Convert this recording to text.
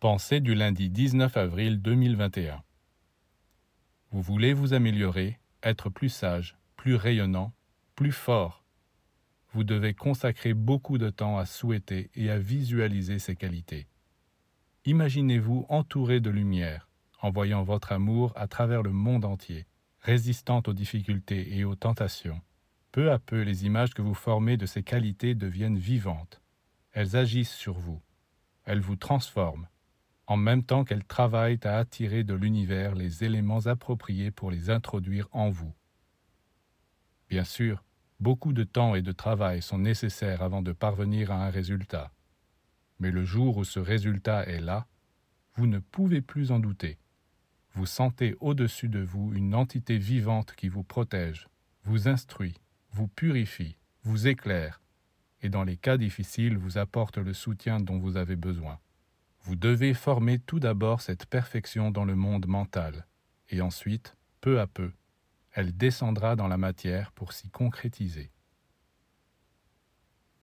Pensée du lundi 19 avril 2021. Vous voulez vous améliorer, être plus sage, plus rayonnant, plus fort. Vous devez consacrer beaucoup de temps à souhaiter et à visualiser ces qualités. Imaginez-vous entouré de lumière, en voyant votre amour à travers le monde entier, résistant aux difficultés et aux tentations. Peu à peu, les images que vous formez de ces qualités deviennent vivantes. Elles agissent sur vous. Elles vous transforment en même temps qu'elles travaillent à attirer de l'univers les éléments appropriés pour les introduire en vous. Bien sûr, beaucoup de temps et de travail sont nécessaires avant de parvenir à un résultat. Mais le jour où ce résultat est là, vous ne pouvez plus en douter. Vous sentez au-dessus de vous une entité vivante qui vous protège, vous instruit, vous purifie, vous éclaire, et dans les cas difficiles vous apporte le soutien dont vous avez besoin. Vous devez former tout d'abord cette perfection dans le monde mental, et ensuite, peu à peu, elle descendra dans la matière pour s'y concrétiser.